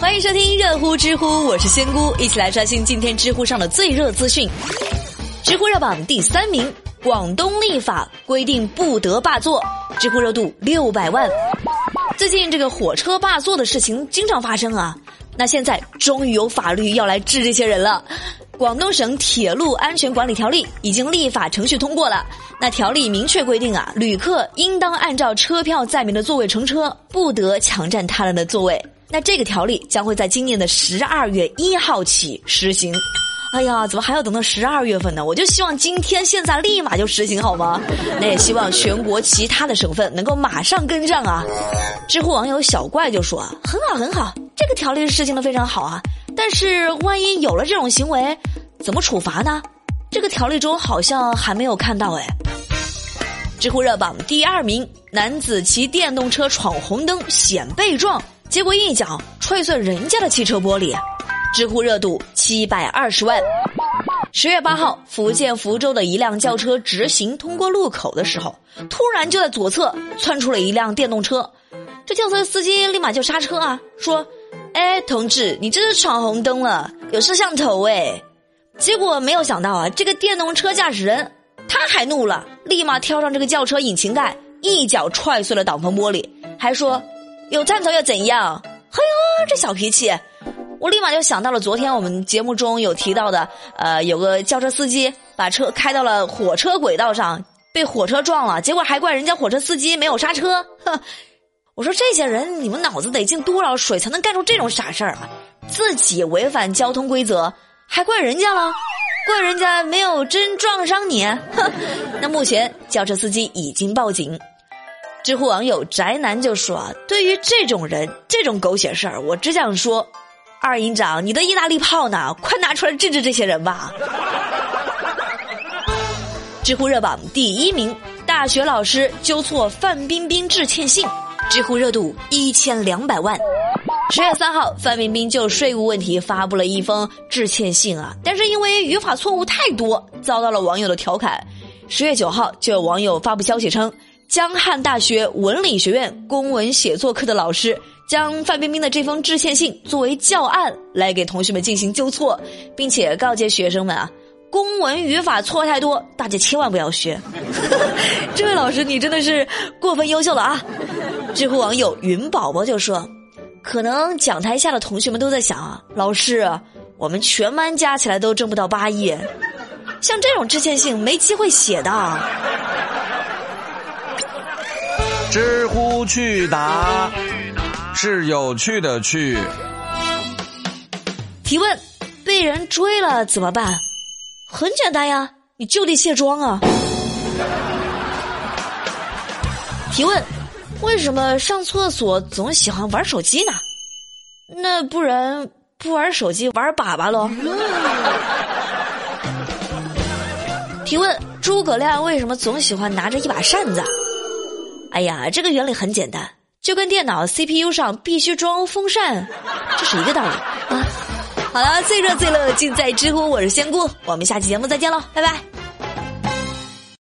欢迎收听热乎知乎，我是仙姑，一起来刷新今天知乎上的最热资讯。知乎热榜第三名，广东立法规定不得霸座，知乎热度六百万。最近这个火车霸座的事情经常发生啊，那现在终于有法律要来治这些人了。广东省铁路安全管理条例已经立法程序通过了。那条例明确规定啊，旅客应当按照车票载明的座位乘车，不得抢占他人的座位。那这个条例将会在今年的十二月一号起实行。哎呀，怎么还要等到十二月份呢？我就希望今天现在立马就实行好吗？那也希望全国其他的省份能够马上跟上啊。知乎网友小怪就说：“很好很好，这个条例实行的非常好啊。但是万一有了这种行为，怎么处罚呢？这个条例中好像还没有看到哎。”知乎热榜第二名，男子骑电动车闯红灯险被撞，结果一脚踹碎人家的汽车玻璃，知乎热度七百二十万。十月八号，福建福州的一辆轿车直行通过路口的时候，突然就在左侧窜出了一辆电动车，这轿车司机立马就刹车啊，说：“哎，同志，你这是闯红灯了，有摄像头哎。”结果没有想到啊，这个电动车驾驶人。他还怒了，立马跳上这个轿车引擎盖，一脚踹碎了挡风玻璃，还说：“有探头又怎样？”嘿呦，这小脾气！我立马就想到了昨天我们节目中有提到的，呃，有个轿车司机把车开到了火车轨道上，被火车撞了，结果还怪人家火车司机没有刹车。哼，我说这些人，你们脑子得进多少水才能干出这种傻事儿啊？自己违反交通规则，还怪人家了？怪人家没有真撞伤你，哼！那目前轿车司机已经报警。知乎网友宅男就说：“对于这种人，这种狗血事儿，我只想说，二营长，你的意大利炮呢？快拿出来治治这些人吧！”知乎热榜第一名，大学老师纠错范冰冰致歉信，知乎热度一千两百万。十月三号，范冰冰就税务问题发布了一封致歉信啊，但是因为语法错误太多，遭到了网友的调侃。十月九号，就有网友发布消息称，江汉大学文理学院公文写作课的老师将范冰冰的这封致歉信作为教案来给同学们进行纠错，并且告诫学生们啊，公文语法错太多，大家千万不要学。这位老师，你真的是过分优秀了啊！知乎网友云宝宝就说。可能讲台下的同学们都在想啊，老师，我们全班加起来都挣不到八亿，像这种致歉信没机会写的。知乎趣答是有趣的趣。提问：被人追了怎么办？很简单呀，你就地卸妆啊。提问。为什么上厕所总喜欢玩手机呢？那不然不玩手机玩粑粑喽？提问：诸葛亮为什么总喜欢拿着一把扇子？哎呀，这个原理很简单，就跟电脑 CPU 上必须装风扇，这是一个道理啊。好了，最热最乐尽在知乎，我是仙姑，我们下期节目再见喽，拜拜。